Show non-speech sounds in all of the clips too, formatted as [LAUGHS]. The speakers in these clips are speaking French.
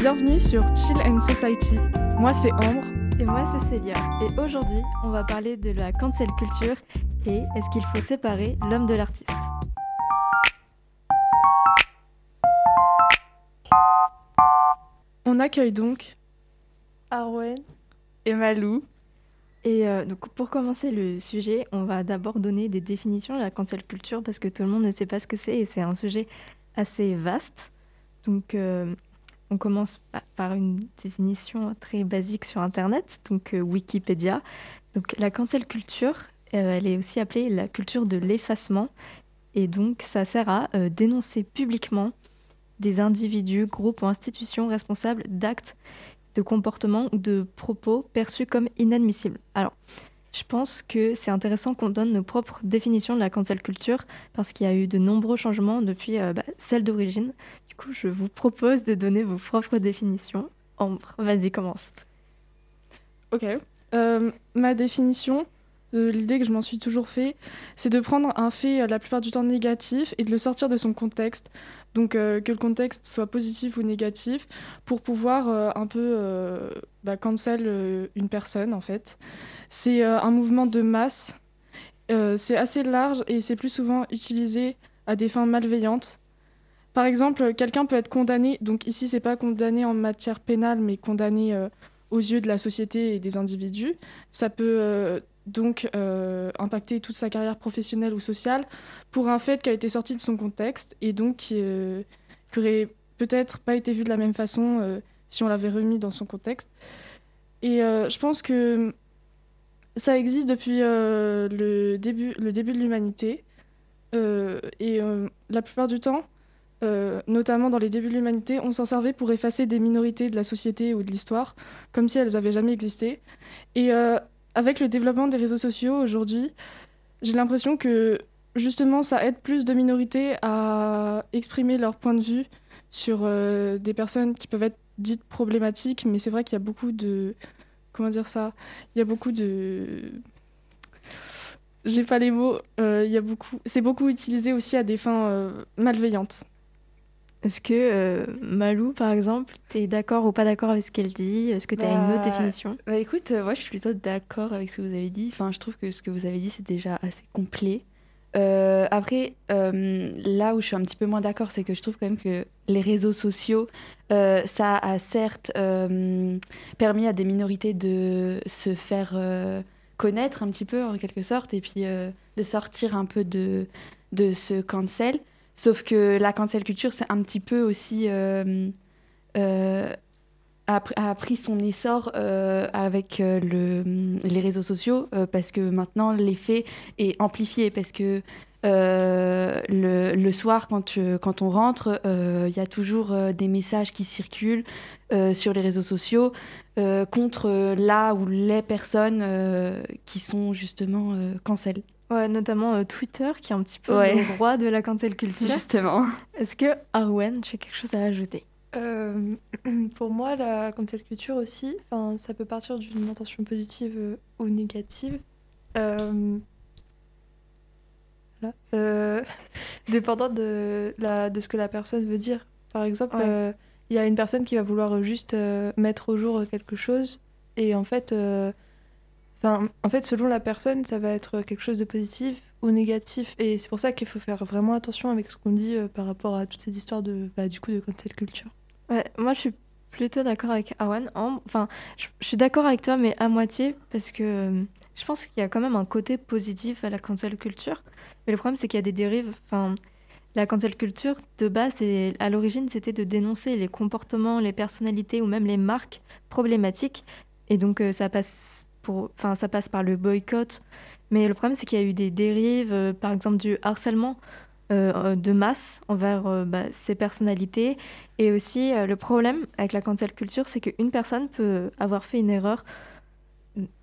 Bienvenue sur Chill and Society. Moi c'est Ambre. Et moi c'est Célia. Et aujourd'hui, on va parler de la cancel culture et est-ce qu'il faut séparer l'homme de l'artiste? On accueille donc Arwen. et Malou. Et euh, donc pour commencer le sujet, on va d'abord donner des définitions de la cancel culture parce que tout le monde ne sait pas ce que c'est et c'est un sujet assez vaste. Donc euh, on commence pa- par une définition très basique sur Internet, donc euh, Wikipédia. Donc la cancel culture, euh, elle est aussi appelée la culture de l'effacement. Et donc ça sert à euh, dénoncer publiquement des individus, groupes ou institutions responsables d'actes de comportements ou de propos perçus comme inadmissibles. Alors, je pense que c'est intéressant qu'on donne nos propres définitions de la cancel culture parce qu'il y a eu de nombreux changements depuis euh, bah, celle d'origine. Du coup, je vous propose de donner vos propres définitions. Ambre, vas-y, commence. Ok. Euh, ma définition, euh, l'idée que je m'en suis toujours fait, c'est de prendre un fait euh, la plupart du temps négatif et de le sortir de son contexte. Donc euh, que le contexte soit positif ou négatif pour pouvoir un peu bah, cancel une personne en fait. C'est un mouvement de masse. C'est assez large et c'est plus souvent utilisé à des fins malveillantes. Par exemple, quelqu'un peut être condamné, donc ici c'est pas condamné en matière pénale, mais condamné aux yeux de la société et des individus. Ça peut donc euh, impacter toute sa carrière professionnelle ou sociale pour un fait qui a été sorti de son contexte et donc qui euh, aurait peut-être pas été vu de la même façon euh, si on l'avait remis dans son contexte. Et euh, je pense que ça existe depuis le, début, le début de l'humanité. Et la plupart du temps, notamment dans les débuts de l'humanité, on s'en servait pour effacer des minorités de la société ou de l'histoire, comme si elles n'avaient jamais existé. Et avec le développement des réseaux sociaux aujourd'hui, j'ai l'impression que justement ça aide plus de minorités à exprimer leur point de vue sur euh, des personnes qui peuvent être dites problématiques, mais c'est vrai qu'il y a beaucoup de... Comment dire ça Il y a beaucoup de... J'ai pas les mots. euh, il y a beaucoup... C'est beaucoup utilisé aussi à des fins euh, malveillantes. Est-ce que euh, Malou, par exemple, tu es d'accord ou pas d'accord avec ce qu'elle dit? Est-ce que tu as une autre Bah, définition? Bah écoute, euh, moi je suis plutôt d'accord avec ce que vous avez dit. Enfin, je trouve que ce que vous avez dit c'est déjà assez complet. Euh, après, là où je suis un petit peu moins d'accord, c'est que je trouve quand même que les réseaux sociaux, ça a certes permis à des minorités de se faire connaître un petit peu en quelque sorte et puis de sortir un peu de, de ce cancel. Sauf que la cancel culture, c'est un petit peu aussi euh, euh, a, pr- a pris son essor euh, avec le, les réseaux sociaux parce que maintenant l'effet est amplifié parce que le, le soir quand, quand on rentre il y a toujours des messages qui circulent sur les réseaux sociaux contre là ou les personnes qui sont justement cancel Ouais, notamment euh, Twitter, qui est un petit peu Ouais. le roi de la cancel culture. justement Est-ce que Arwen, tu as quelque chose à ajouter? Euh, [CLEARS THROAT] pour moi, la cancel culture aussi, enfin, ça peut partir d'une intention positive euh, ou négative. Euh, voilà. Euh, [LAUGHS] dépendant de, la, de ce que la personne veut dire. Par exemple, Ouais. euh, il y a une personne qui va vouloir juste euh, mettre au jour quelque chose et en fait, euh, en fait, selon la personne, ça va être quelque chose de positif ou négatif. Et c'est pour ça qu'il faut faire vraiment attention avec ce qu'on dit euh, par rapport à toutes ces histoires de, bah, du coup, de cancel culture. Moi, je suis plutôt d'accord avec Arwen. En- Enfin, je, suis d'accord avec toi, mais à moitié, parce que euh, je pense qu'il y a quand même un côté positif à la cancel culture. Mais le problème, c'est qu'il y a des dérives. Enfin, la cancel culture, de base, à l'origine, c'était de dénoncer les comportements, les personnalités ou même les marques problématiques. Et donc, euh, ça, passe pour, enfin, ça passe par le boycott. Mais le problème, c'est qu'il y a eu des dérives, euh, par exemple du harcèlement euh, de masse envers euh, bah, ces personnalités. Et aussi, euh, le problème avec la cancel culture, c'est qu'une personne peut avoir fait une erreur,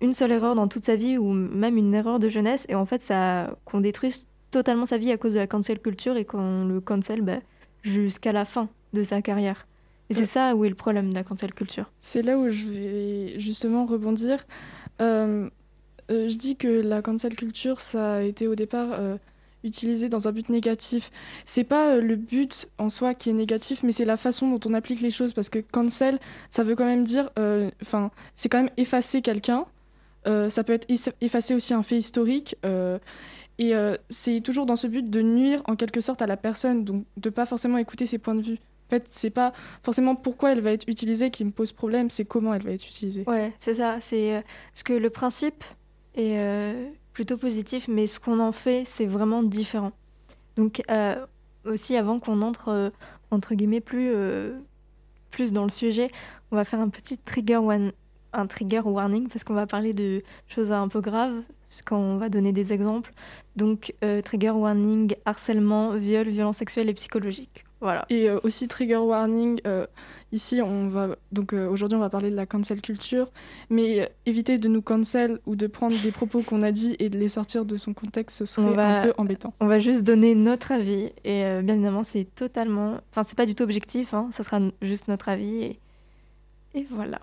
une seule erreur dans toute sa vie, ou même une erreur de jeunesse, et en fait, ça qu'on détruise totalement sa vie à cause de la cancel culture et qu'on le cancel bah, jusqu'à la fin de sa carrière. Et c'est ça où est le problème de la cancel culture. C'est là où je vais justement rebondir. Euh, euh, je dis que la cancel culture, ça a été au départ euh, utilisé dans un but négatif. C'est pas le but en soi qui est négatif, mais c'est la façon dont on applique les choses. Parce que cancel, ça veut quand même dire, enfin, c'est quand même effacer quelqu'un. ça peut être effacer aussi un fait historique. et c'est toujours dans ce but de nuire en quelque sorte à la personne, donc de pas forcément écouter ses points de vue. Fait, c'est pas forcément pourquoi elle va être utilisée qui me pose problème, c'est comment elle va être utilisée. Ouais, c'est ça. C'est euh, ce que le principe est euh, plutôt positif, mais ce qu'on en fait, c'est vraiment différent. Donc, euh, aussi, avant qu'on entre, entre guillemets, plus, plus dans le sujet, on va faire un petit trigger, one, un trigger warning, parce qu'on va parler de choses un peu graves, quand on va donner des exemples. Donc, trigger warning, harcèlement, viol, violence sexuelle et psychologique. Voilà. Et euh, aussi trigger warning. Euh, ici, on va donc euh, aujourd'hui on va parler de la cancel culture, mais éviter de nous cancel ou de prendre des propos qu'on a dit et de les sortir de son contexte, ce serait un peu embêtant. On va juste donner notre avis et bien évidemment c'est totalement, enfin c'est pas du tout objectif, hein, ça sera juste notre avis et, et voilà.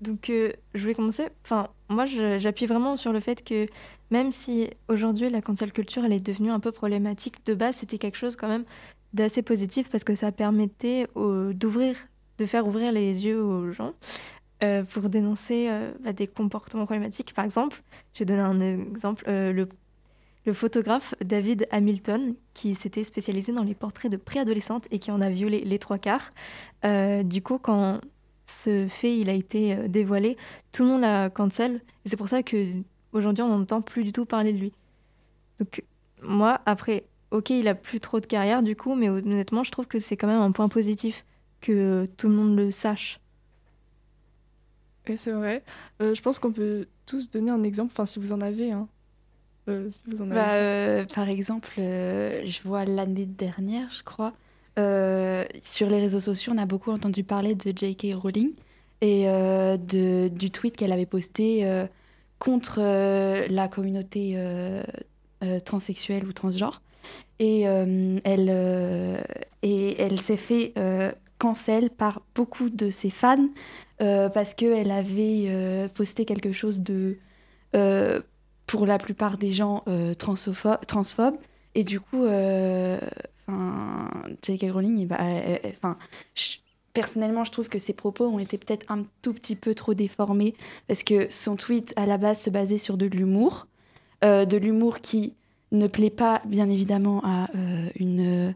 Donc je voulais commencer. Enfin moi j'appuie vraiment sur le fait que même si aujourd'hui la cancel culture elle est devenue un peu problématique, de base c'était quelque chose quand même d'assez positif parce que ça permettait d'ouvrir, de faire ouvrir les yeux aux gens euh, pour dénoncer euh, bah, des comportements problématiques. Par exemple, je vais donner un exemple, euh, le, photographe David Hamilton, qui s'était spécialisé dans les portraits de préadolescentes et qui en a violé les trois quarts. du coup, quand ce fait il a été dévoilé, tout le monde l'a cancel. C'est pour ça que aujourd'hui on n'entend plus du tout parler de lui. Donc moi, après, ok, il a plus trop de carrière du coup, mais honnêtement, je trouve que c'est quand même un point positif que tout le monde le sache. Et c'est vrai. Euh, je pense qu'on peut tous donner un exemple, enfin si vous en avez. Hein. Euh, si vous en avez. Bah, euh, par exemple, je vois l'année dernière, je crois, sur les réseaux sociaux, on a beaucoup entendu parler de J.K. Rowling et de, du tweet qu'elle avait posté contre la communauté transsexuelle ou transgenre. Et euh, elle, euh, et elle s'est fait euh, cancel par beaucoup de ses fans parce qu'elle avait posté quelque chose de, pour la plupart des gens, transphobe. Et du coup, enfin, J.K. Rowling, personnellement, je trouve que ses propos ont été peut-être un tout petit peu trop déformés parce que son tweet à la base se basait sur de l'humour, de l'humour qui ne plaît pas, bien évidemment, à euh, une,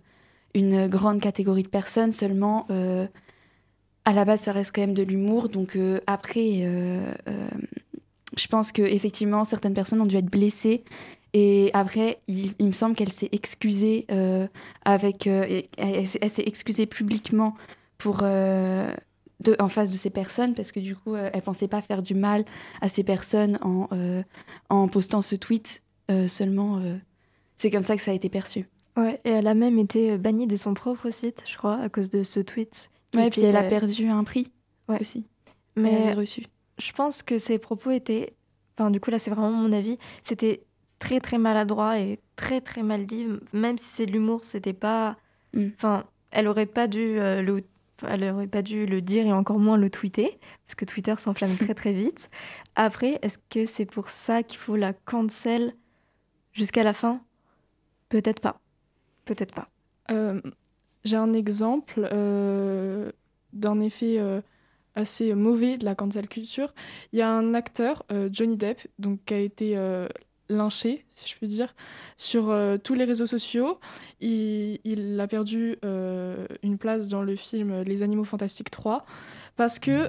une grande catégorie de personnes, seulement euh, à la base, ça reste quand même de l'humour. Donc euh, après, je pense qu'effectivement, certaines personnes ont dû être blessées. Et après, il, me semble qu'elle s'est excusée avec, elle, s'est excusée publiquement pour de, en face de ces personnes parce que du coup, elle pensait pas faire du mal à ces personnes en, en postant ce tweet seulement, euh, c'est comme ça que ça a été perçu. Ouais, et elle a même été euh, bannie de son propre site, je crois, à cause de ce tweet. Ouais, et puis elle a perdu un prix ouais. aussi. Mais elle reçu. Je pense que ses propos étaient. Enfin, du coup, là, c'est vraiment mon avis. C'était très, très maladroit et très, très mal dit. Même si c'est de l'humour, c'était pas. Mm. Enfin, elle aurait pas dû le elle aurait pas dû le dire et encore moins le tweeter, parce que Twitter s'enflamme [LAUGHS] très très vite. Après, est-ce que c'est pour ça qu'il faut la cancel? Jusqu'à la fin? Peut-être pas. Peut-être pas. Euh, j'ai un exemple euh, d'un effet euh, assez mauvais de la cancel culture. Il y a un acteur, Johnny Depp, donc, qui a été lynché, si je puis dire, sur tous les réseaux sociaux. Il, il a perdu une place dans le film Les Animaux Fantastiques 3 parce que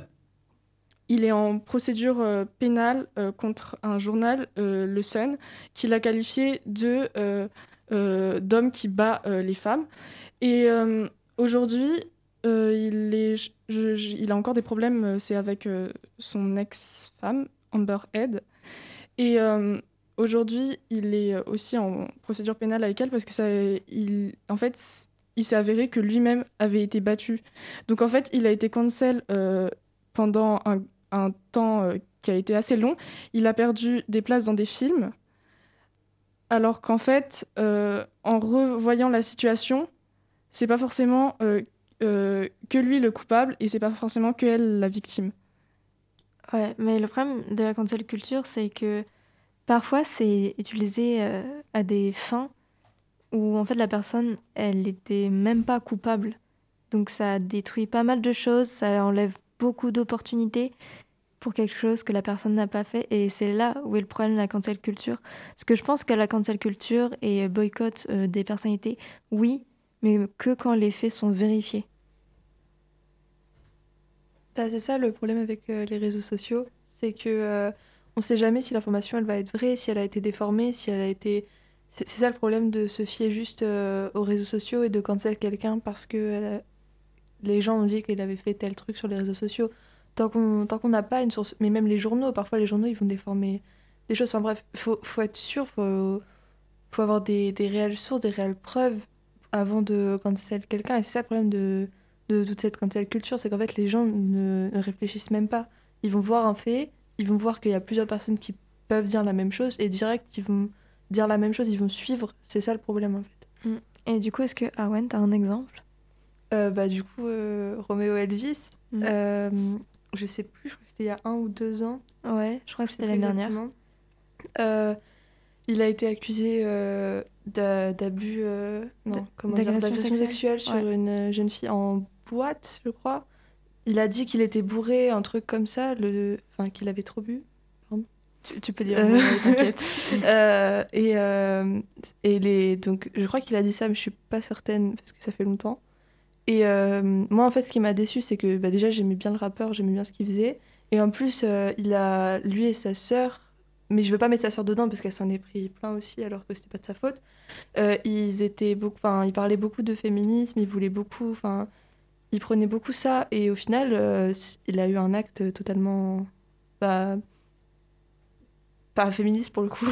il est en procédure euh, pénale euh, contre un journal, euh, Le Sun, qui l'a qualifié de d'homme qui bat les femmes. Et aujourd'hui, il, a encore des problèmes, c'est avec son ex-femme, Amber Head. Et aujourd'hui, il est aussi en procédure pénale avec elle parce que ça, en fait, il s'est avéré que lui-même avait été battu. Donc en fait, il a été cancel pendant un un temps euh, qui a été assez long, il a perdu des places dans des films, alors qu'en fait, euh, en revoyant la situation, c'est pas forcément euh, que lui le coupable et c'est pas forcément que elle la victime. Ouais, mais le problème de la cancel culture, c'est que parfois c'est utilisé à des fins où en fait la personne, elle était même pas coupable. Donc ça détruit pas mal de choses, ça enlève beaucoup d'opportunités pour quelque chose que la personne n'a pas fait. Et c'est là où est le problème de la cancel culture. Parce que je pense que la cancel culture et boycott euh, des personnalités, oui, mais que quand les faits sont vérifiés. Bah, c'est ça le problème avec euh, les réseaux sociaux, c'est que euh, on sait jamais si l'information elle va être vraie, si elle a été déformée, si elle a été. C'est ça le problème de se fier juste euh, aux réseaux sociaux et de cancel quelqu'un parce que elle a- les gens ont dit qu'il avait fait tel truc sur les réseaux sociaux. Tant qu'on n'a pas une source, mais même les journaux, parfois les journaux ils vont déformer des choses. Enfin bref, faut faut être sûr, faut faut avoir des, des réelles sources, des réelles preuves avant de cancel quelqu'un. Et c'est ça le problème de de toute cette cancel culture, c'est qu'en fait les gens ne, ne réfléchissent même pas. Ils vont voir un fait, ils vont voir qu'il y a plusieurs personnes qui peuvent dire la même chose et direct ils vont dire la même chose, ils vont suivre. C'est ça le problème en fait. Et du coup, est-ce que Arwen, t'as un exemple? Euh, bah du coup euh, Roméo Elvis, Mm. euh, je sais plus, je crois que c'était il y a un ou deux ans. Ouais, je crois que c'était l'année dernière. il a été accusé d'a- d'abus, non, comment dire, d'agression sexuelle sexuelle sur Ouais. une jeune fille en boîte, je crois. Il a dit qu'il était bourré, un truc comme ça, le... enfin qu'il avait trop bu. Tu, tu peux dire, Euh, t'inquiète. [LAUGHS] Euh, et euh, et les... donc je crois qu'il a dit ça, mais je suis pas certaine parce que ça fait longtemps. Et euh, moi, en fait, ce qui m'a déçu, c'est que bah, déjà j'aimais bien le rappeur, j'aimais bien ce qu'il faisait. Et en plus, euh, il a lui et sa sœur, mais je veux pas mettre sa sœur dedans parce qu'elle s'en est pris plein aussi, alors que c'était pas de sa faute. Euh, ils étaient beaucoup, enfin, ils parlaient beaucoup de féminisme, ils voulaient beaucoup, enfin, ils prenaient beaucoup ça. Et au final, il a eu un acte totalement, bah, pas féministe pour le coup.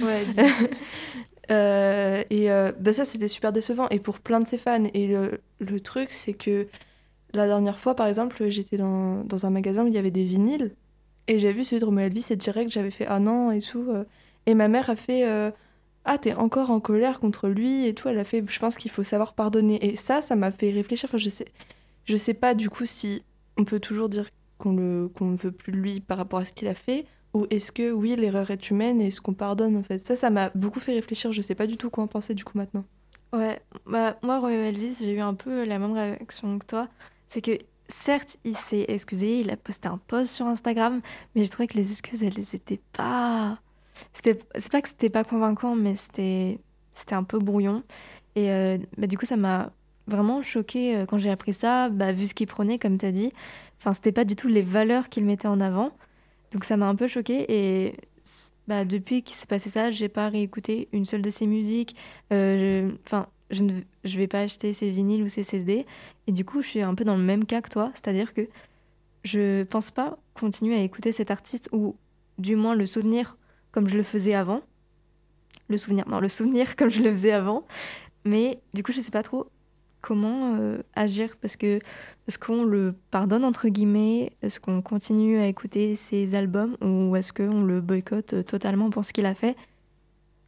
Ouais, [LAUGHS] Euh, et euh, bah ça, c'était super décevant. Et pour plein de ses fans. Et le, le truc, c'est que la dernière fois, par exemple, j'étais dans, dans un magasin où il y avait des vinyles. Et j'ai vu celui de Roméo Elvis et direct, j'avais fait Ah non et tout. euh. Et ma mère a fait Ah, t'es encore en colère contre lui et tout. Elle a fait Je pense qu'il faut savoir pardonner. Et ça, ça m'a fait réfléchir. Je sais, je sais pas du coup si on peut toujours dire qu'on ne veut plus lui par rapport à ce qu'il a fait. Ou est-ce que oui, l'erreur est humaine et est-ce qu'on pardonne en fait Ça, ça m'a beaucoup fait réfléchir. Je sais pas du tout quoi en penser du coup maintenant. Ouais, bah, moi, Roméo Elvis, j'ai eu un peu la même réaction que toi. C'est que, certes, il s'est excusé, il a posté un post sur Instagram, mais j'ai trouvé que les excuses, elles étaient pas. C'était... C'est pas que c'était pas convaincant, mais c'était, c'était un peu brouillon. Et euh, bah, du coup, ça m'a vraiment choqué euh, quand j'ai appris ça, bah, vu ce qu'il prenait, comme tu as dit. Enfin, c'était pas du tout les valeurs qu'il mettait en avant. Donc ça m'a un peu choqué. Et bah, depuis qu'il s'est passé ça, j'ai pas réécouté une seule de ses musiques. Euh, Enfin, je ne je vais pas acheter ses vinyles ou ses CD. Et du coup, je suis un peu dans le même cas que toi. C'est-à-dire que je pense pas continuer à écouter cet artiste ou du moins le soutenir comme je le faisais avant. Le souvenir, non, le souvenir [LAUGHS] comme je le faisais avant. Mais du coup, je sais pas trop comment euh, agir parce que est-ce qu'on le pardonne entre guillemets Est-ce qu'on continue à écouter ses albums ou est-ce qu'on le boycotte euh, totalement pour ce qu'il a fait?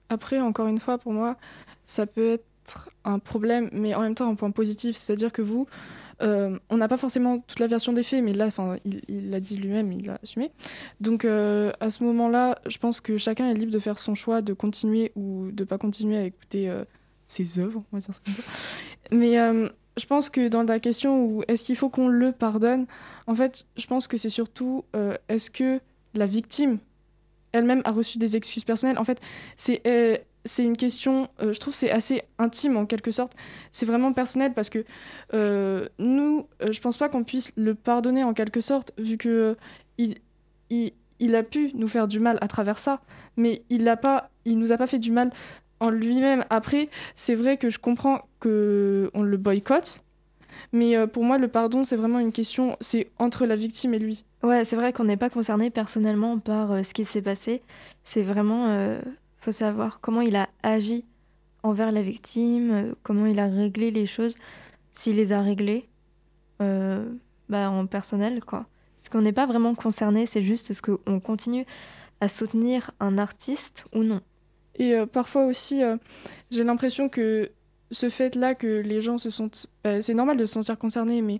Après, encore une fois, pour moi, ça peut être un problème, mais en même temps un point positif. C'est-à-dire que vous, euh, on n'a pas forcément toute la version des faits, mais là, il l'a dit lui-même, il l'a assumé. Donc, à ce moment-là, je pense que chacun est libre de faire son choix, de continuer ou de pas continuer à écouter ses œuvres, on va dire ça comme ça. Mais euh, je pense que dans la question où est-ce qu'il faut qu'on le pardonne, en fait, je pense que c'est surtout euh, est-ce que la victime elle-même a reçu des excuses personnelles? En fait, c'est euh, c'est une question, je trouve, c'est assez intime en quelque sorte. C'est vraiment personnel parce que nous, je pense pas qu'on puisse le pardonner en quelque sorte, vu que il, il, il a pu nous faire du mal à travers ça, mais il l'a pas, il nous a pas fait du mal en lui-même. Après, c'est vrai que je comprends que on le boycotte, mais euh, pour moi, le pardon, c'est vraiment une question, c'est entre la victime et lui. Ouais, c'est vrai qu'on n'est pas concerné personnellement par euh, ce qui s'est passé. C'est vraiment, euh, faut savoir comment il a agi envers la victime, euh, comment il a réglé les choses, s'il les a réglées, euh, bah, en personnel, quoi. Parce qu'on n'est pas vraiment concerné, c'est juste ce qu'on continue à soutenir un artiste ou non. Et euh, parfois aussi, j'ai l'impression que ce fait-là que les gens se sont... bah, c'est normal de se sentir concerné, mais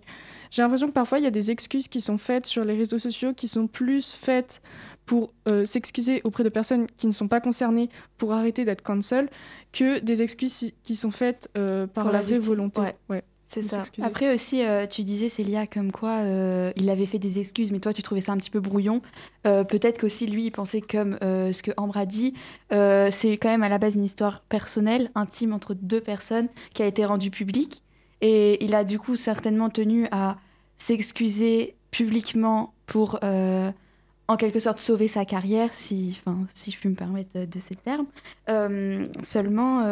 j'ai l'impression que parfois il y a des excuses qui sont faites sur les réseaux sociaux qui sont plus faites pour euh, s'excuser auprès de personnes qui ne sont pas concernées pour arrêter d'être cancel que des excuses qui sont faites euh, par Pour la, la vraie volonté. ouais. C'est ça. s'excuser. Après aussi, euh, tu disais Célia comme quoi euh, il avait fait des excuses, mais toi tu trouvais ça un petit peu brouillon. Euh, Peut-être qu'aussi lui il pensait comme ce que Ambre a dit. C'est quand même à la base une histoire personnelle, intime entre deux personnes qui a été rendue publique. Et il a du coup certainement tenu à s'excuser publiquement pour en quelque sorte sauver sa carrière, si, si je puis me permettre de, de ces termes. Seulement,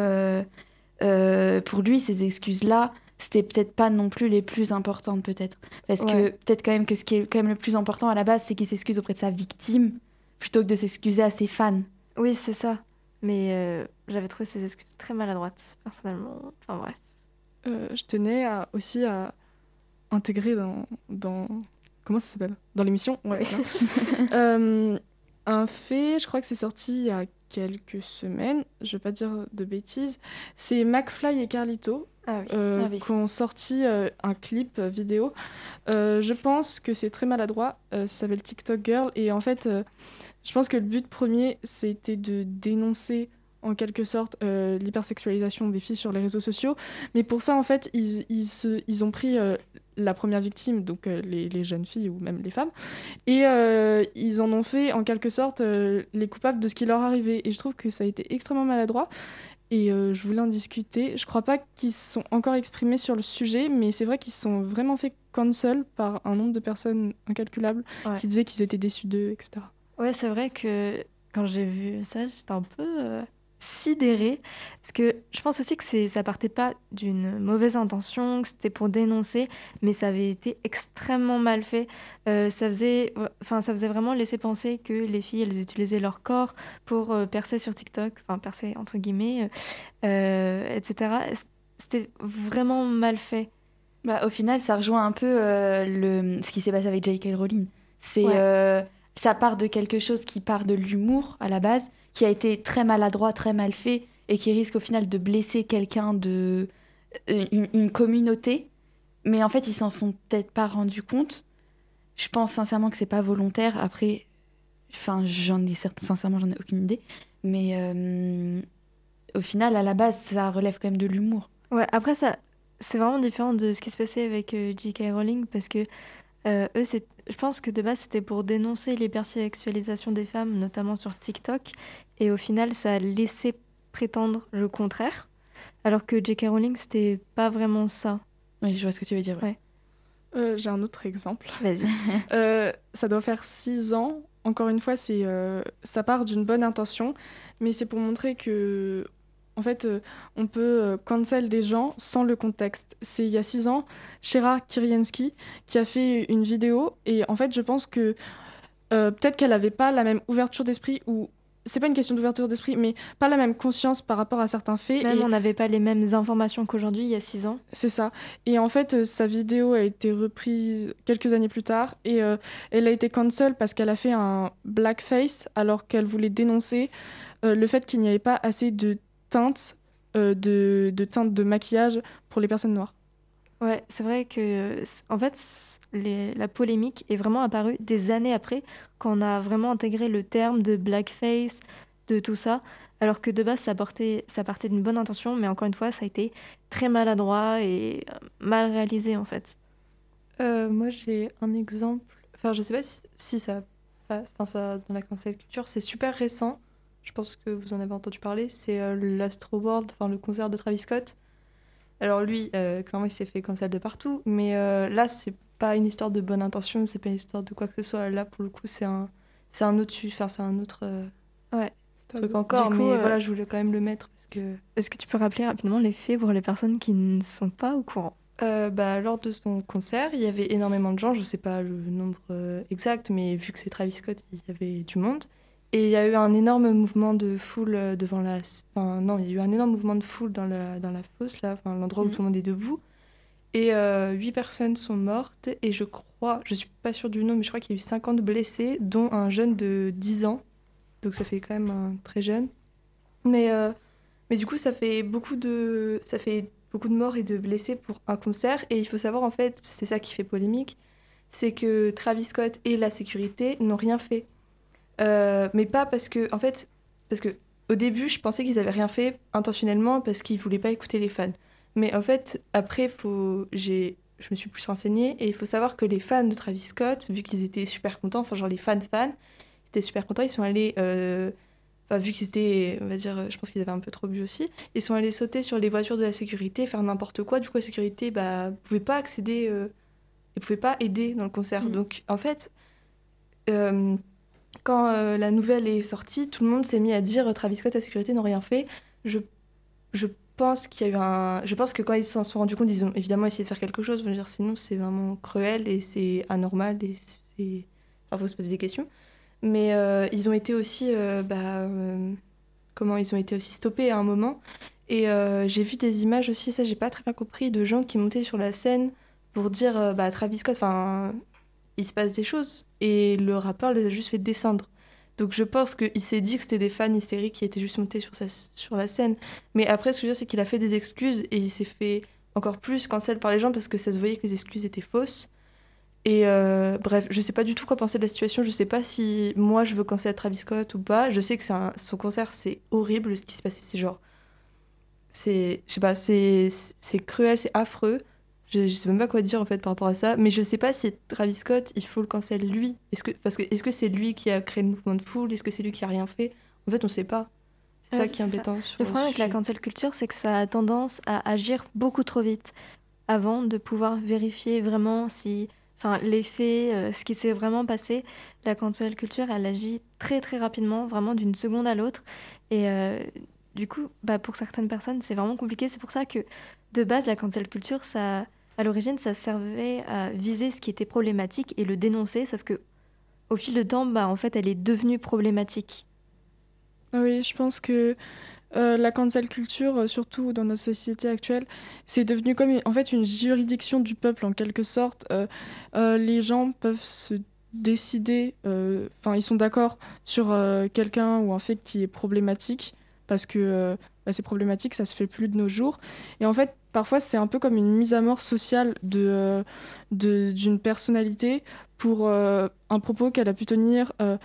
pour lui, ces excuses-là, c'était peut-être pas non plus les plus importantes, peut-être. Parce que peut-être quand même que ce qui est quand même le plus important à la base, c'est qu'il s'excuse auprès de sa victime plutôt que de s'excuser à ses fans. Oui, c'est ça. Mais euh, j'avais trouvé ces excuses très maladroites, personnellement. Enfin bref. Euh, je tenais à- aussi à intégrer dans, dans comment ça s'appelle? Dans l'émission? Ouais. [LAUGHS] Euh, un fait je crois que c'est sorti il y a quelques semaines je vais pas dire de bêtises c'est McFly et Carlito Ah oui. euh, Ah oui. qui ont sorti euh, un clip euh, vidéo. Euh, je pense que c'est très maladroit. ça s'appelle TikTok Girl. Et en fait, je pense que le but premier, c'était de dénoncer en quelque sorte l'hypersexualisation des filles sur les réseaux sociaux. Mais pour ça, en fait, ils, ils, se- ils ont pris la première victime, donc euh, les, les jeunes filles ou même les femmes, et euh, ils en ont fait en quelque sorte euh, les coupables de ce qui leur arrivait. Et je trouve que ça a été extrêmement maladroit. Et je voulais en discuter. Je crois pas qu'ils se sont encore exprimés sur le sujet, mais c'est vrai qu'ils se sont vraiment fait cancel par un nombre de personnes incalculable Ouais. qui disaient qu'ils étaient déçus d'eux, etc. Ouais, c'est vrai que quand j'ai vu ça, j'étais un peu sidérée. Parce que je pense aussi que ça partait pas d'une mauvaise intention, que c'était pour dénoncer, mais ça avait été extrêmement mal fait. Euh, ça, faisait, enfin, ça faisait vraiment laisser penser que les filles, elles utilisaient leur corps pour euh, percer sur TikTok, enfin percer entre guillemets, euh, etc. C'était vraiment mal fait. Bah, au final, ça rejoint un peu le, ce qui s'est passé avec J.K. Rowling. C'est, Ouais. Ça part de quelque chose qui part de l'humour à la base, qui a été très maladroit, très mal fait, et qui risque au final de blesser quelqu'un de euh, une, communauté. Mais en fait, ils s'en sont peut-être pas rendus compte. Je pense sincèrement que c'est pas volontaire. Après, enfin, j'en ai certes- sincèrement, j'en ai aucune idée. Mais euh, au final, à la base, ça relève quand même de l'humour. Ouais, après, ça, c'est vraiment différent de ce qui se passait avec euh, J.K. Rowling parce que euh, eux, c'est, je pense que de base, c'était pour dénoncer l'hypersexualisation des femmes, notamment sur TikTok. Et au final, ça a laissé prétendre le contraire. Alors que J.K. Rowling, c'était pas vraiment ça. Oui, je vois ce que tu veux dire. ouais. Ouais. Euh, J'ai un autre exemple. Vas-y. [LAUGHS] Euh, ça doit faire six ans. Encore une fois, c'est euh, ça part d'une bonne intention, mais c'est pour montrer que, en fait, euh, on peut euh, cancel des gens sans le contexte. C'est il y a six ans, Shera Kiriensky qui a fait une vidéo et en fait, je pense que euh, peut-être qu'elle n'avait pas la même ouverture d'esprit ou c'est pas une question d'ouverture d'esprit, mais pas la même conscience par rapport à certains faits. Même et- on n'avait pas les mêmes informations qu'aujourd'hui, il y a six ans. c'est ça. Et en fait, euh, sa vidéo a été reprise quelques années plus tard et euh, elle a été cancel parce qu'elle a fait un blackface alors qu'elle voulait dénoncer euh, le fait qu'il n'y avait pas assez de teintes, euh, de, de teintes de maquillage pour les personnes noires. Ouais, c'est vrai que, en fait, les- la polémique est vraiment apparue des années après, quand on a vraiment intégré le terme de blackface, de tout ça, alors que de base, ça, portait, ça partait d'une bonne intention, mais encore une fois, ça a été très maladroit et euh, mal réalisé, en fait. Euh, moi, j'ai un exemple. Enfin, je sais pas si, si ça passe. Enfin, ça, dans la cancel culture, c'est super récent. Je pense que vous en avez entendu parler. C'est euh, l'Astro World, enfin, le concert de Travis Scott. Alors, lui, euh, clairement, il s'est fait cancel de partout. Mais euh, là, c'est pas une histoire de bonne intention. C'est pas une histoire de quoi que ce soit. Là, pour le coup, c'est un, c'est un autre, enfin, c'est un autre euh, truc encore. Coup, mais euh, voilà, je voulais quand même le mettre parce que. Est-ce que tu peux rappeler rapidement les faits pour les personnes qui ne sont pas au courant? Euh, bah, lors de son concert, il y avait énormément de gens, je ne sais pas le nombre euh, exact, mais vu que c'est Travis Scott, il y avait du monde. Et il y a eu un énorme mouvement de foule euh, devant la... Enfin, non, il y a eu un énorme mouvement de foule dans la, dans la fosse, là, enfin, l'endroit où Mhm. tout le monde est debout. Et euh, huit personnes sont mortes, et je crois, je suis pas sûre du nom, mais je crois qu'il y a eu 50 blessés, dont un jeune de 10 ans. Donc ça fait quand même un très jeune. Mais, euh, Mais du coup, ça fait beaucoup de, ça fait beaucoup de morts et de blessés pour un concert. Et il faut savoir, en fait, c'est ça qui fait polémique, c'est que Travis Scott et la sécurité n'ont rien fait. Euh, mais pas parce que, en fait, parce que au début, je pensais qu'ils avaient rien fait intentionnellement parce qu'ils voulaient pas écouter les fans. Mais en fait, après, faut, j'ai, je me suis plus renseignée et il faut savoir que les fans de Travis Scott, vu qu'ils étaient super contents, enfin genre les fans fans, ils étaient super contents, ils sont allés, euh, enfin vu qu'ils étaient, on va dire, je pense qu'ils avaient un peu trop bu aussi, ils sont allés sauter sur les voitures de la sécurité, faire n'importe quoi. Du coup, la sécurité, bah, pouvait pas accéder, euh, ils pouvaient pas aider dans le concert. Mm. Donc en fait. euh, quand euh, la nouvelle est sortie, tout le monde s'est mis à dire euh, Travis Scott et la sécurité n'ont rien fait. Je, je pense qu'il y a eu un. Je pense que quand ils s'en sont rendus compte, ils ont évidemment essayé de faire quelque chose. Dire, sinon, c'est vraiment cruel et c'est anormal et c'est. Faut se poser des questions. Mais euh, ils ont été aussi. bah, comment Ils ont été aussi stoppés à un moment. Et j'ai vu des images aussi, ça, j'ai pas très bien compris, de gens qui montaient sur la scène pour dire bah, Travis Scott, enfin, il se passe des choses. Et le rappeur les a juste fait descendre. Donc je pense qu'il s'est dit que c'était des fans hystériques qui étaient juste montés sur, la scène. Mais après, ce que je veux dire, c'est qu'il a fait des excuses et il s'est fait encore plus cancel par les gens parce que ça se voyait que les excuses étaient fausses. Et euh, bref, je sais pas du tout quoi penser de la situation. Je sais pas si moi je veux cancel Travis Scott ou pas. Je sais que son concert, c'est horrible ce qui se passait. C'est genre. C'est. Je sais pas, c'est cruel, c'est affreux. Je, je sais même pas quoi dire en fait par rapport à ça. Mais je sais pas si Travis Scott, il faut le cancel lui. Est-ce que, parce que est-ce que c'est lui qui a créé le mouvement de foule? Est-ce que c'est lui qui a rien fait? En fait, on sait pas. C'est Ouais, ça qui est embêtant. Le problème avec la cancel culture, c'est que ça a tendance à agir beaucoup trop vite avant de pouvoir vérifier vraiment si, enfin, les faits, euh, ce qui s'est vraiment passé. La cancel culture, elle agit très très rapidement, vraiment d'une seconde à l'autre. Et euh, du coup, bah, pour certaines personnes, c'est vraiment compliqué. C'est pour ça que de base, la cancel culture, ça, à l'origine, ça servait à viser ce qui était problématique et le dénoncer. Sauf que au fil de temps, bah, en fait, elle est devenue problématique. Oui, je pense que euh, la cancel culture, euh, surtout dans notre société actuelle, c'est devenu comme en fait une juridiction du peuple en quelque sorte. Euh, les gens peuvent se décider, enfin ils sont d'accord sur quelqu'un ou un fait qui est problématique parce que bah, c'est problématique, ça se fait plus de nos jours. Et en fait, parfois c'est un peu comme une mise à mort sociale de euh, d'une personnalité pour euh, un propos qu'elle a pu tenir. euh,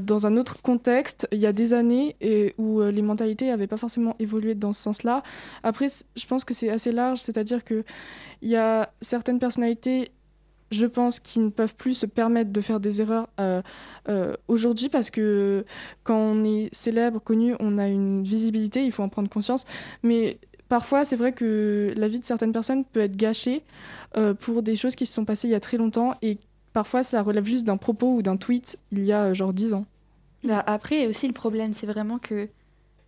dans un autre contexte, il y a des années et où les mentalités n'avaient pas forcément évolué dans ce sens-là. Après, je pense que c'est assez large, c'est-à-dire que il y a certaines personnalités, je pense, qui ne peuvent plus se permettre de faire des erreurs aujourd'hui parce que quand on est célèbre, connu, on a une visibilité, il faut en prendre conscience. Mais parfois, c'est vrai que la vie de certaines personnes peut être gâchée euh, pour des choses qui se sont passées il y a très longtemps et Parfois, ça relève juste d'un propos ou d'un tweet il y a euh, genre 10 ans. Bah, après, aussi, le problème, c'est vraiment que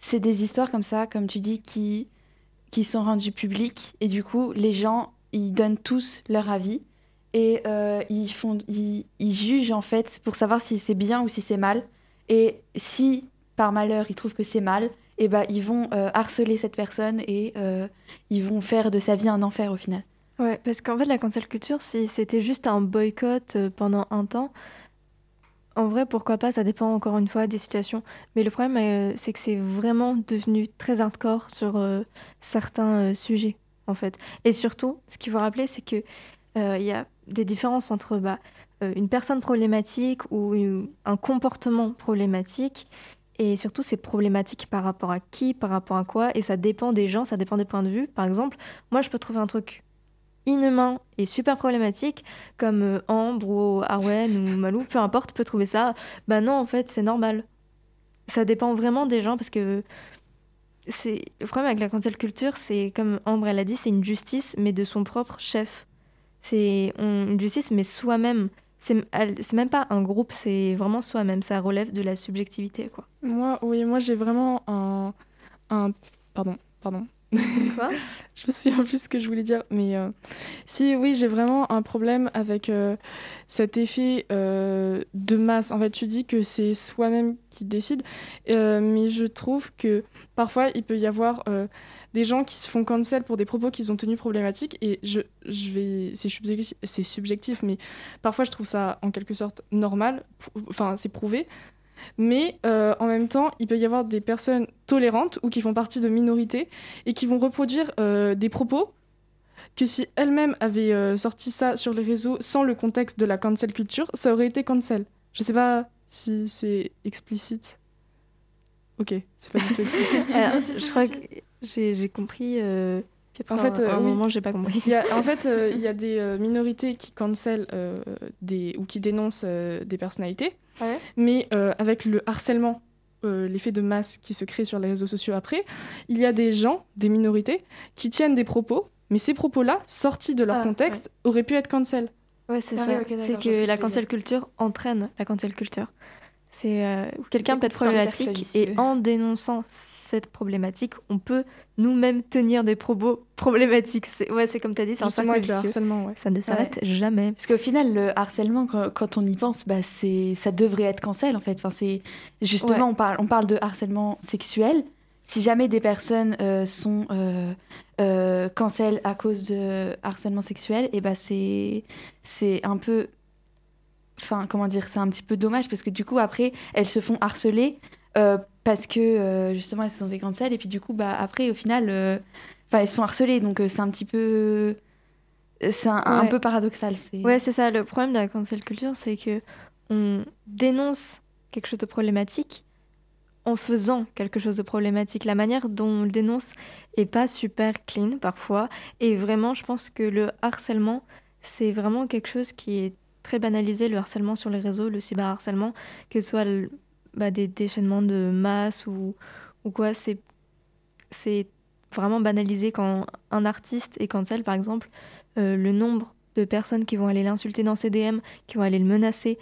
c'est des histoires comme ça, comme tu dis, qui, qui sont rendues publiques. Et du coup, les gens, ils donnent tous leur avis. Et euh, ils, font, ils, ils jugent, en fait, pour savoir si c'est bien ou si c'est mal. Et si, par malheur, ils trouvent que c'est mal, et ben ils vont euh, harceler cette personne et euh, ils vont faire de sa vie un enfer au final. Ouais, parce qu'en fait, la cancel culture, si c'était juste un boycott euh, pendant un temps, en vrai, pourquoi pas, ça dépend encore une fois des situations. Mais le problème, c'est que c'est vraiment devenu très hardcore sur certains sujets, en fait. Et surtout, ce qu'il faut rappeler, c'est que euh, il y a des différences entre bah, une personne problématique ou un comportement problématique. Et surtout, c'est problématique par rapport à qui, par rapport à quoi. Et ça dépend des gens, ça dépend des points de vue. Par exemple, moi, je peux trouver un truc inhumain et super problématique, comme euh, Ambre ou Arwen ou Malou, peu importe, peut trouver ça. Bah non, en fait, c'est normal. Ça dépend vraiment des gens parce que c'est le problème avec la cancel culture, c'est comme Ambre elle a dit, c'est une justice mais de son propre chef. C'est une justice mais soi-même. C'est même pas un groupe, c'est vraiment soi-même. Ça relève de la subjectivité, quoi. Moi, oui, moi j'ai vraiment un, un... Pardon, pardon. [LAUGHS] Quoi? Je me souviens plus ce que je voulais dire, mais euh, si, oui, j'ai vraiment un problème avec euh, cet effet euh, de masse. En fait, tu dis que c'est soi-même qui décide, mais je trouve que parfois il peut y avoir des gens qui se font cancel pour des propos qu'ils ont tenus problématiques, et je, je vais, c'est subjectif, c'est subjectif, mais parfois je trouve ça en quelque sorte normal, enfin c'est prouvé. Mais euh, en même temps, il peut y avoir des personnes tolérantes ou qui font partie de minorités et qui vont reproduire euh, des propos que si elles-mêmes avaient euh, sorti ça sur les réseaux sans le contexte de la cancel culture, ça aurait été cancel. Je sais pas si c'est explicite. Ok, c'est pas du tout explicite. [LAUGHS] Alors, je crois que j'ai compris. euh, puis après, En fait, à euh, un oui. moment, j'ai pas compris. Il y a- en fait, euh, [LAUGHS] il y a des minorités qui cancel euh, des, ou qui dénoncent euh, des personnalités, Ouais. mais euh, avec le harcèlement, euh, l'effet de masse qui se crée sur les réseaux sociaux après, il y a des gens, des minorités, qui tiennent des propos, mais ces propos-là, sortis de leur Ah, contexte, auraient pu être cancel. Ouais, c'est Ah ça. c'est que que la cancel culture entraîne la cancel culture. C'est euh, quelqu'un peut être problématique et en dénonçant cette problématique, on peut nous-mêmes tenir des propos problématiques. C'est ouais, c'est comme tu as dit, c'est un cercle vicieux. harcèlement, ouais. Ça ne s'arrête jamais. Parce qu'au final, le harcèlement, quand, on y pense, bah, c'est, ça devrait être cancel en fait. Enfin, c'est, justement, on, parle, on parle de harcèlement sexuel. Si jamais des personnes euh, sont euh, euh, cancel à cause de harcèlement sexuel, et bah, c'est, c'est un peu. Enfin, comment dire, c'est un petit peu dommage parce que du coup, après, elles se font harceler euh, parce que euh, justement, elles se sont fait cancel. Et puis du coup, bah, après, au final, euh, enfin, elles se font harceler. Donc, c'est un petit peu. C'est un, un peu paradoxal. C'est... Ouais, c'est ça. Le problème de la cancel culture, c'est que on dénonce quelque chose de problématique en faisant quelque chose de problématique. La manière dont on le dénonce est pas super clean parfois. Et vraiment, je pense que le harcèlement, c'est vraiment quelque chose qui est très banalisé, le harcèlement sur les réseaux, le cyberharcèlement, que ce soit le- bah, des déchaînements de masse ou, ou quoi, c'est c'est vraiment banalisé quand un artiste est cancel, par exemple, euh, le nombre de personnes qui vont aller l'insulter dans ses DM, qui vont aller le menacer,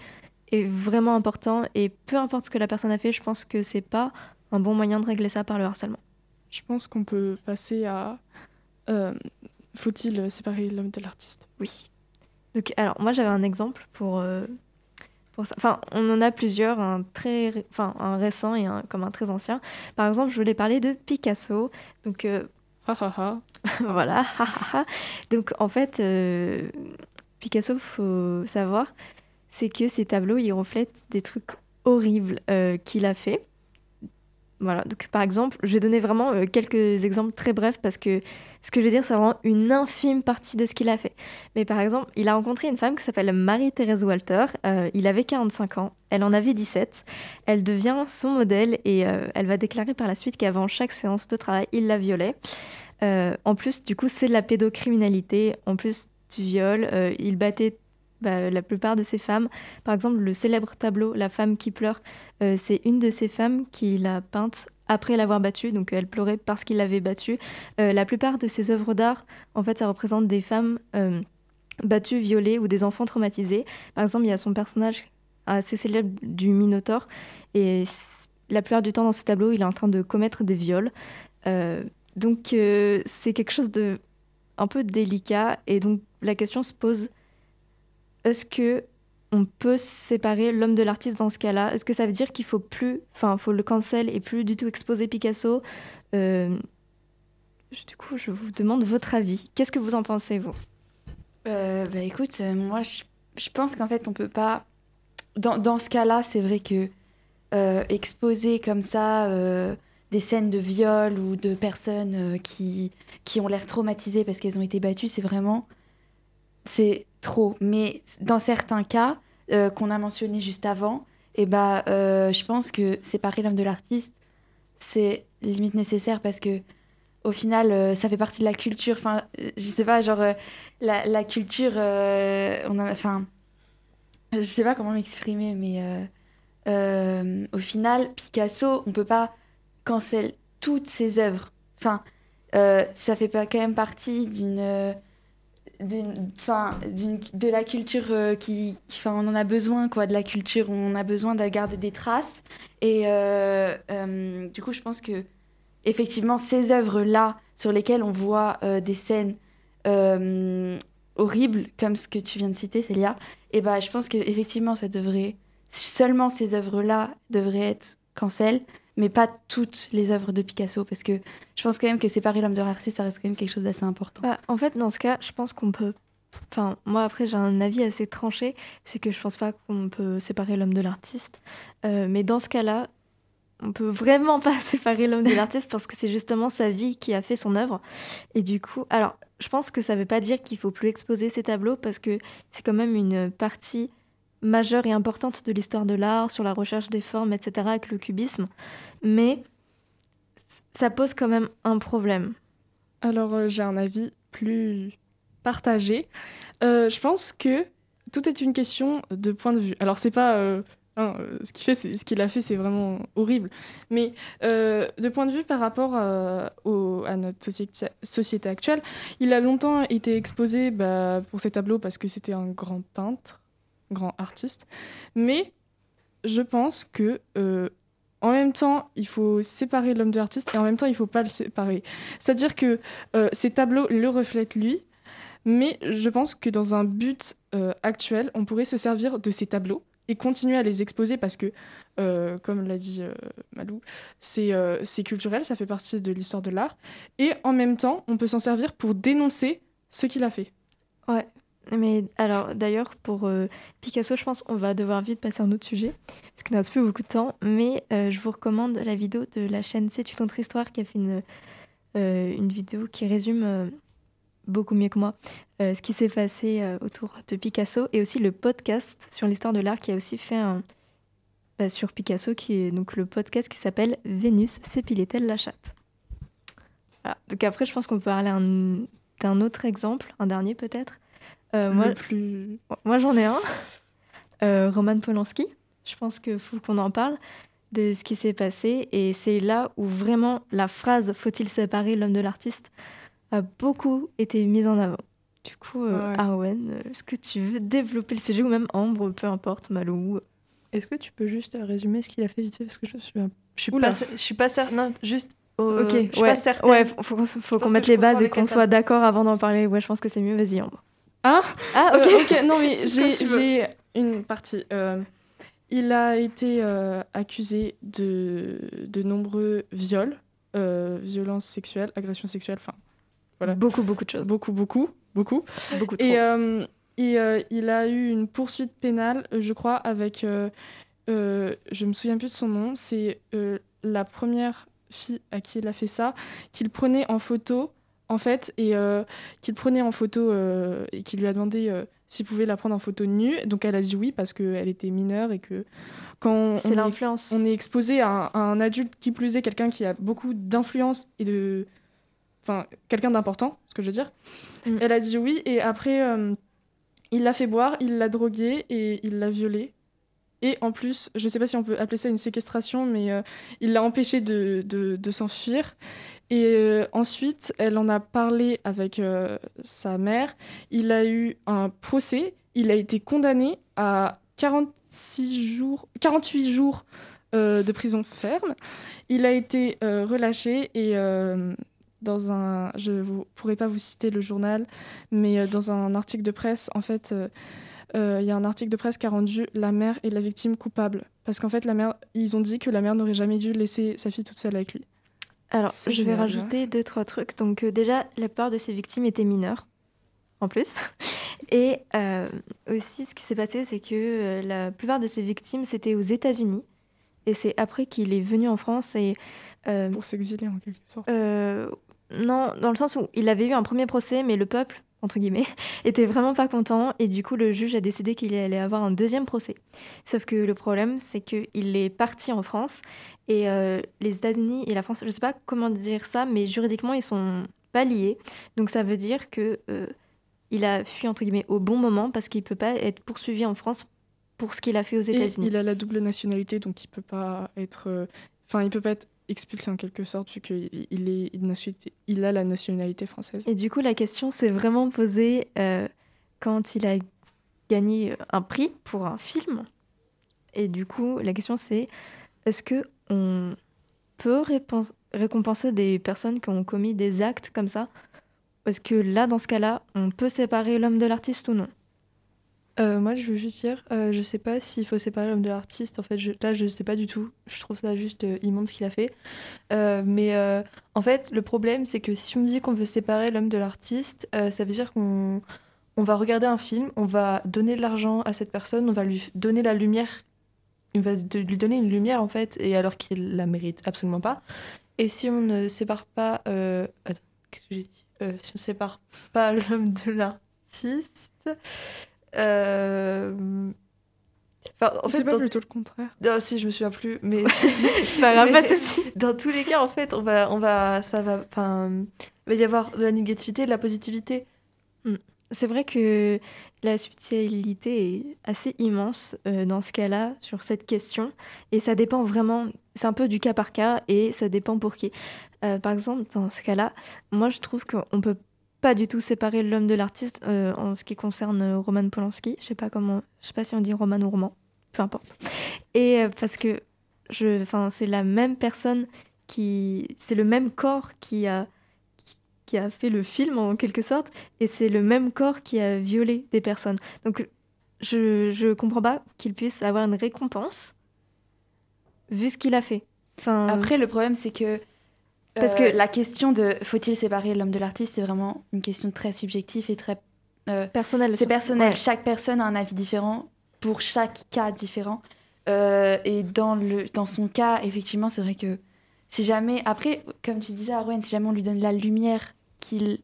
est vraiment important. Et peu importe ce que la personne a fait, je pense que c'est pas un bon moyen de régler ça par le harcèlement. Je pense qu'on peut passer à. euh, Faut-il séparer l'homme de l'artiste? Oui. Donc, alors, moi, j'avais un exemple pour, euh, pour ça. Enfin, on en a plusieurs, un, très, ré- enfin, un récent et un, comme un très ancien. Par exemple, je voulais parler de Picasso. Donc, euh, [LAUGHS] voilà. Donc en fait, euh, Picasso, faut savoir, c'est que ses tableaux, ils reflètent des trucs horribles qu'il a fait. Voilà. Donc par exemple, je vais donner vraiment euh, quelques exemples très brefs parce que ce que je vais dire, c'est vraiment une infime partie de ce qu'il a fait. Mais par exemple, il a rencontré une femme qui s'appelle Marie-Thérèse Walter. Euh, il avait 45 ans, elle en avait 17. Elle devient son modèle et euh, elle va déclarer par la suite qu'avant chaque séance de travail, il la violait. En plus, du coup, c'est de la pédocriminalité. En plus du viol, il battait bah, la plupart de ces femmes. Par exemple, le célèbre tableau La femme qui pleure, euh, c'est une de ces femmes qui l'a peinte après l'avoir battue. Donc, elle pleurait parce qu'il l'avait battue. Euh, la plupart de ses œuvres d'art, en fait, ça représente des femmes euh, battues, violées ou des enfants traumatisés. Par exemple, il y a son personnage assez célèbre du Minotaure. Et la plupart du temps, dans ces tableaux, il est en train de commettre des viols. Donc c'est quelque chose de un peu délicat et donc la question se pose est-ce que on peut séparer l'homme de l'artiste dans ce cas-là? Est-ce que ça veut dire qu'il faut plus, enfin, faut le cancel et plus du tout exposer Picasso? Euh, Du coup, je vous demande votre avis. Qu'est-ce que vous en pensez, vous? Euh, bah écoute, euh, moi je, je pense qu'en fait on peut pas. Dans, dans ce cas-là, c'est vrai que euh, exposer comme ça des scènes de viol ou de personnes qui, qui ont l'air traumatisées parce qu'elles ont été battues, c'est vraiment. C'est trop. Mais dans certains cas euh, qu'on a mentionnés juste avant, et bah, euh, je pense que séparer l'homme de l'artiste, c'est limite nécessaire parce que au final, euh, ça fait partie de la culture. Enfin, je sais pas, genre. euh, la, culture, on a, enfin, je sais pas comment m'exprimer, mais au final, Picasso, on peut pas cancel toutes ses œuvres. Enfin, ça fait pas quand même partie d'une, euh, d'une, enfin, d'une, de la culture euh, qui, qui- on en a besoin quoi, de la culture, on a besoin de garder des traces. Et euh, euh, du coup, je pense que effectivement, ces œuvres-là sur lesquelles on voit euh, des scènes horribles, comme ce que tu viens de citer, Célia, et bah, je pense qu'effectivement, ça devrait. Seulement ces œuvres-là devraient être cancel, mais pas toutes les œuvres de Picasso, parce que je pense quand même que séparer l'homme de l'artiste, ça reste quand même quelque chose d'assez important. Bah, En fait, dans ce cas, je pense qu'on peut Enfin, moi après j'ai un avis assez tranché, c'est que je pense pas qu'on peut séparer l'homme de l'artiste. Euh, mais dans ce cas-là, on peut vraiment [LAUGHS] pas séparer l'homme de l'artiste parce que c'est justement sa vie qui a fait son œuvre. Et du coup, alors je pense que ça veut pas dire qu'il faut plus exposer ses tableaux parce que c'est quand même une partie majeure et importante de l'histoire de l'art, sur la recherche des formes, etc., avec le cubisme. Mais ça pose quand même un problème. Alors, euh, j'ai un avis plus partagé. Euh, je pense que tout est une question de point de vue. Alors, c'est pas. euh, ce qu'il fait, ce qu'il a fait, c'est vraiment horrible. Mais de point de vue par rapport à notre société, société actuelle, il a longtemps été exposé bah, pour ses tableaux parce que c'était un grand peintre, grand artiste. Mais je pense que euh, en même temps, il faut séparer l'homme de l'artiste et en même temps, il faut pas le séparer. C'est-à-dire que euh, ces tableaux le reflètent lui, mais je pense que dans un but euh, actuel, on pourrait se servir de ces tableaux et continuer à les exposer parce que, euh, comme l'a dit Malou, c'est culturel, ça fait partie de l'histoire de l'art. Et en même temps, on peut s'en servir pour dénoncer ce qu'il a fait. Mais alors, d'ailleurs, pour euh, Picasso, je pense qu'on va devoir vite passer à un autre sujet, parce qu'il ne reste plus beaucoup de temps. Mais euh, je vous recommande la vidéo de la chaîne C'est une autre histoire qui a fait une, euh, vidéo qui résume beaucoup mieux que moi ce qui s'est passé autour de Picasso et aussi le podcast sur l'histoire de l'art qui a aussi fait un. bah, sur Picasso, qui est donc le podcast qui s'appelle Vénus s'épilait-elle la chatte? Donc après, je pense qu'on peut parler un- d'un autre exemple, un dernier peut-être. Euh, moi, Le plus... moi, j'en ai un. [LAUGHS] Euh, Roman Polanski. Je pense qu'il faut qu'on en parle de ce qui s'est passé. Et c'est là où vraiment la phrase Faut-il séparer l'homme de l'artiste a beaucoup été mise en avant. Du coup, euh, Ouais. Arwen, est-ce que tu veux développer le sujet ou même Ambre, peu importe, Malou Est-ce que tu peux juste résumer ce qu'il a fait vite fait? Parce que je suis, un- je suis Oula. pas, je suis pas certaine. Non, juste. euh, Ok, je suis ouais, pas certaine. ouais, faut, faut qu'on- que mette les bases et qu'on soit d'accord avant d'en parler. Ouais, je pense que c'est mieux. Vas-y, Ambre. Hein Ah, ok. Euh, non, mais [LAUGHS] j'ai une partie. Euh, il a été euh, accusé de, de nombreux viols, violences sexuelles, agressions sexuelles, enfin, voilà. Beaucoup, beaucoup de choses. beaucoup, beaucoup, beaucoup. Beaucoup trop. Et, et, il a eu une poursuite pénale, je crois, avec. je me souviens plus de son nom. C'est la première fille à qui il a fait ça, qu'il prenait en photo, en fait, et euh, qu'il prenait en photo euh, et qu'il lui a demandé euh, s'il pouvait la prendre en photo nue. Donc elle a dit oui parce qu'elle était mineure et que quand on, est, l'influence. on est exposé à un, à un adulte qui plus est quelqu'un qui a beaucoup d'influence et de enfin quelqu'un d'important ce que je veux dire Mm. elle a dit oui et après il l'a fait boire il l'a drogué et il l'a violée et en plus je sais pas si on peut appeler ça une séquestration mais euh, il l'a empêché de, s'enfuir. Et euh, ensuite elle en a parlé avec euh, sa mère. Il a eu un procès. Il a été condamné à 46 jours 48 jours de prison ferme. Il a été relâché et dans un, je ne pourrais pas vous citer le journal, mais dans un article de presse, en fait, il y a un article de presse qui a rendu la mère et la victime coupables. Parce qu'en fait, la mère, ils ont dit que la mère n'aurait jamais dû laisser sa fille toute seule avec lui. Alors, je vais génial, rajouter deux, trois trucs. Donc, euh, déjà, la plupart de ces victimes étaient mineures, en plus. [LAUGHS] Et euh, aussi, ce qui s'est passé, c'est que euh, la plupart de ces victimes, c'était aux États-Unis. Et c'est après qu'il est venu en France. Et euh, Pour s'exiler en quelque sorte. euh, non, dans le sens où il avait eu un premier procès, mais le peuple, entre guillemets, [LAUGHS] était vraiment pas content. Et du coup, le juge a décidé qu'il allait avoir un deuxième procès. Sauf que le problème, c'est qu'il est parti en France. Et euh, les États-Unis et la France, je sais pas comment dire ça, mais juridiquement, ils sont pas liés. Donc ça veut dire que euh, il a fui, entre guillemets, au bon moment parce qu'il peut pas être poursuivi en France pour ce qu'il a fait aux États-Unis. il a la double nationalité, donc il peut pas être, euh, enfin, il peut pas être expulsé en quelque sorte vu qu'il il est, il, a la nationalité française. Et du coup, la question s'est vraiment posée euh, quand il a gagné un prix pour un film. Et du coup, la question c'est est-ce que on peut récompenser des personnes qui ont commis des actes comme ça? Est-ce que là, dans ce cas-là, on peut séparer l'homme de l'artiste ou non? Euh, moi, je veux juste dire, euh, je sais pas s'il faut séparer l'homme de l'artiste. En fait, je, là, je sais pas du tout. Je trouve ça juste euh, immonde ce qu'il a fait. Euh, mais euh, en fait, le problème, c'est que si on dit qu'on veut séparer l'homme de l'artiste, ça veut dire qu'on on va regarder un film, on va donner de l'argent à cette personne, on va lui donner la lumière, on va lui donner une lumière en fait, et alors qu'il la mérite absolument pas. Et si on ne sépare pas, attends, qu'est-ce que j'ai dit? Si on sépare pas [LAUGHS] l'homme de l'artiste, euh, enfin, en fait, c'est pas dans- plutôt le contraire. non, si je me souviens plus, mais [LAUGHS] C'est pas grave, Mais- pas de souci. dans tous les cas, en fait, on va, on va, ça va, enfin, il va y avoir de la négativité, de la positivité. C'est vrai que la subtilité est assez immense euh, dans ce cas-là, sur cette question. Et ça dépend vraiment, c'est un peu du cas par cas et ça dépend pour qui. Euh, par exemple, dans ce cas-là, moi je trouve qu'on peut pas du tout séparer l'homme de l'artiste euh, en ce qui concerne euh, Roman Polanski. Je sais pas comment, je sais pas si on dit Roman ou Roman, peu importe. Et euh, parce que je, enfin, c'est la même personne qui, c'est le même corps qui a qui- a fait le film en quelque sorte et c'est le même corps qui a violé des personnes. Donc je je comprends pas qu'il puisse avoir une récompense vu ce qu'il a fait. Après, le problème, c'est que. Parce euh, que- la question de faut-il séparer l'homme de l'artiste, c'est vraiment une question très subjective et très. euh, personnel. c'est personnel. Ouais. Chaque personne a un avis différent pour chaque cas différent. Euh, et dans, le, dans son cas, effectivement, c'est vrai que si jamais. Après, comme tu disais, Arwen, si jamais on lui donne la lumière qu'il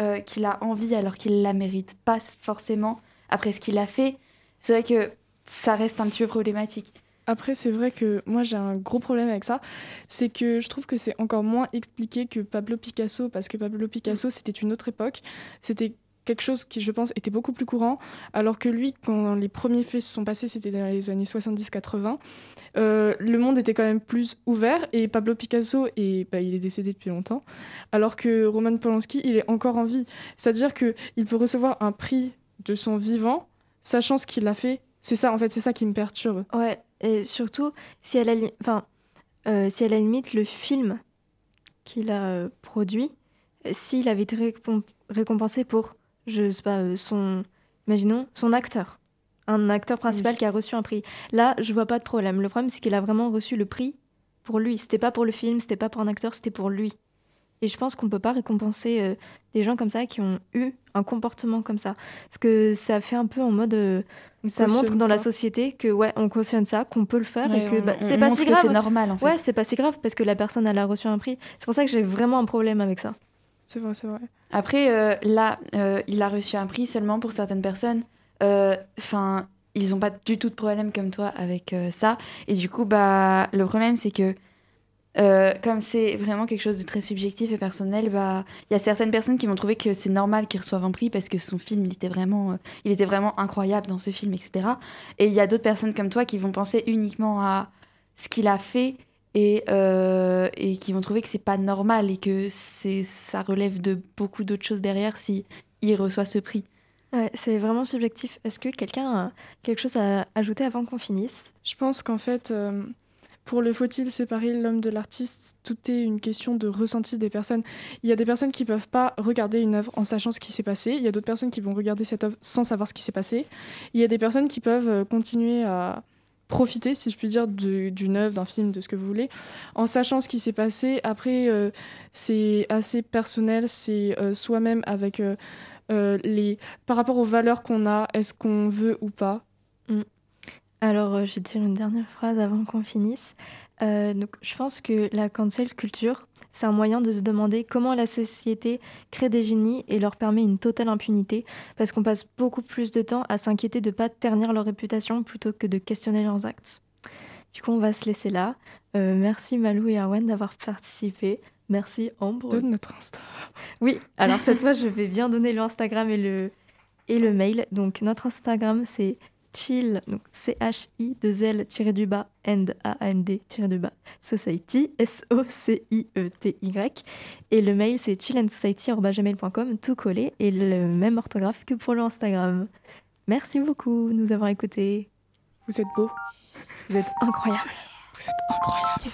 euh, qu'il a envie alors qu'il la mérite pas forcément après ce qu'il a fait, c'est vrai que ça reste un petit peu problématique. Après, c'est vrai que moi j'ai un gros problème avec ça, c'est que je trouve que c'est encore moins expliqué que Pablo Picasso, parce que Pablo Picasso c'était une autre époque, c'était quelque chose qui je pense était beaucoup plus courant, alors que lui, quand les premiers faits se sont passés, c'était dans les années 70-80, euh, le monde était quand même plus ouvert, et Pablo Picasso, et, bah, il est décédé depuis longtemps, alors que Roman Polanski, il est encore en vie. C'est-à-dire qu'il peut recevoir un prix de son vivant, sachant ce qu'il a fait. C'est ça, en fait, c'est ça qui me perturbe. Ouais, et surtout, si la, li- enfin, euh, si à la limite le film qu'il a euh, produit, s'il avait été récomp- récompensé pour, je sais pas, euh, son, imaginons, son acteur, un acteur principal Oui. qui a reçu un prix. Là, je vois pas de problème. Le problème, c'est qu'il a vraiment reçu le prix pour lui. C'était pas pour le film, c'était pas pour un acteur, c'était pour lui. Et je pense qu'on peut pas récompenser euh, des gens comme ça qui ont eu un comportement comme ça. Parce que ça fait un peu en mode. euh, ça montre dans la société que ouais, on cautionne ça, qu'on peut le faire et Ouais, que on- bah, on c'est pas si que grave. C'est normal en fait. Ouais, c'est pas si grave parce que la personne elle a reçu un prix. C'est pour ça que j'ai vraiment un problème avec ça. C'est vrai, c'est vrai. Après, euh, là, euh, il a reçu un prix seulement pour certaines personnes. Enfin, ils n'ont pas du tout de problème comme toi avec euh, ça. Et du coup, bah, le problème, c'est que euh, comme c'est vraiment quelque chose de très subjectif et personnel, bah, il y a certaines personnes qui vont trouver que c'est normal qu'il reçoive un prix parce que son film, il était vraiment, euh, il était vraiment incroyable dans ce film, etc. Et il y a d'autres personnes comme toi qui vont penser uniquement à ce qu'il a fait et, euh, et qui vont trouver que c'est pas normal et que c'est ça relève de beaucoup d'autres choses derrière si il reçoit ce prix. Ouais, c'est vraiment subjectif. Est-ce que quelqu'un a quelque chose à ajouter avant qu'on finisse? Je pense qu'en fait, euh, pour le faut-il séparer l'homme de l'artiste, tout est une question de ressenti des personnes. Il y a des personnes qui peuvent pas regarder une œuvre en sachant ce qui s'est passé. Il y a d'autres personnes qui vont regarder cette œuvre sans savoir ce qui s'est passé. Il y a des personnes qui peuvent euh, continuer à profiter, si je puis dire, d'une œuvre, d'un film, de ce que vous voulez, en sachant ce qui s'est passé. Après, euh, c'est assez personnel, c'est euh, soi-même avec les... Par rapport aux valeurs qu'on a, est-ce qu'on veut ou pas? Alors, euh, je vais dire une dernière phrase avant qu'on finisse. Euh, donc, je pense que la cancel culture, c'est un moyen de se demander comment la société crée des génies et leur permet une totale impunité, parce qu'on passe beaucoup plus de temps à s'inquiéter de ne pas ternir leur réputation plutôt que de questionner leurs actes. Du coup, on va se laisser là. Euh, merci Malou et Arwen d'avoir participé. Merci Ambre. de notre Insta [LAUGHS] Oui, alors cette fois, je vais bien donner le Instagram et le, et le mail. Donc, notre Instagram, c'est chill, donc C-H-I-2-L-du-bas, and A-N-D-du-bas, society, S-O-C-I-E-T-Y. Et le mail, c'est chillandsociety.gmail.com, tout collé, et le même orthographe que pour le Instagram. Merci beaucoup de nous avoir écoutés. Vous êtes beaux. Vous êtes incroyables. Vous êtes incroyables.